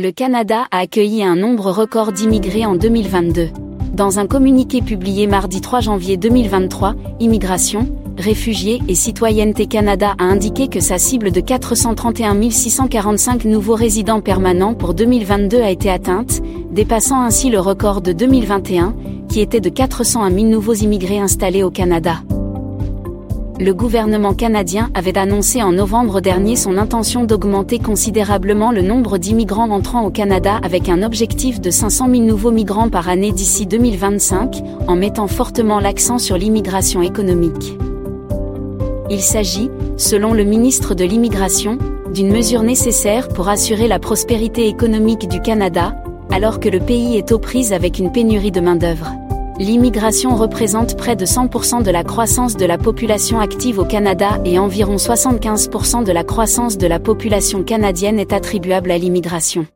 Le Canada a accueilli un nombre record d'immigrés en 2022. Dans un communiqué publié mardi 3 janvier 2023, Immigration, Réfugiés et Citoyenneté Canada a indiqué que sa cible de 431 645 nouveaux résidents permanents pour 2022 a été atteinte, dépassant ainsi le record de 2021, qui était de 401 000 nouveaux immigrés installés au Canada le gouvernement canadien avait annoncé en novembre dernier son intention d'augmenter considérablement le nombre d'immigrants entrant au Canada avec un objectif de 500 000 nouveaux migrants par année d'ici 2025, en mettant fortement l'accent sur l'immigration économique. Il s'agit, selon le ministre de l'Immigration, d'une mesure nécessaire pour assurer la prospérité économique du Canada, alors que le pays est aux prises avec une pénurie de main-d'œuvre. L'immigration représente près de 100% de la croissance de la population active au Canada et environ 75% de la croissance de la population canadienne est attribuable à l'immigration.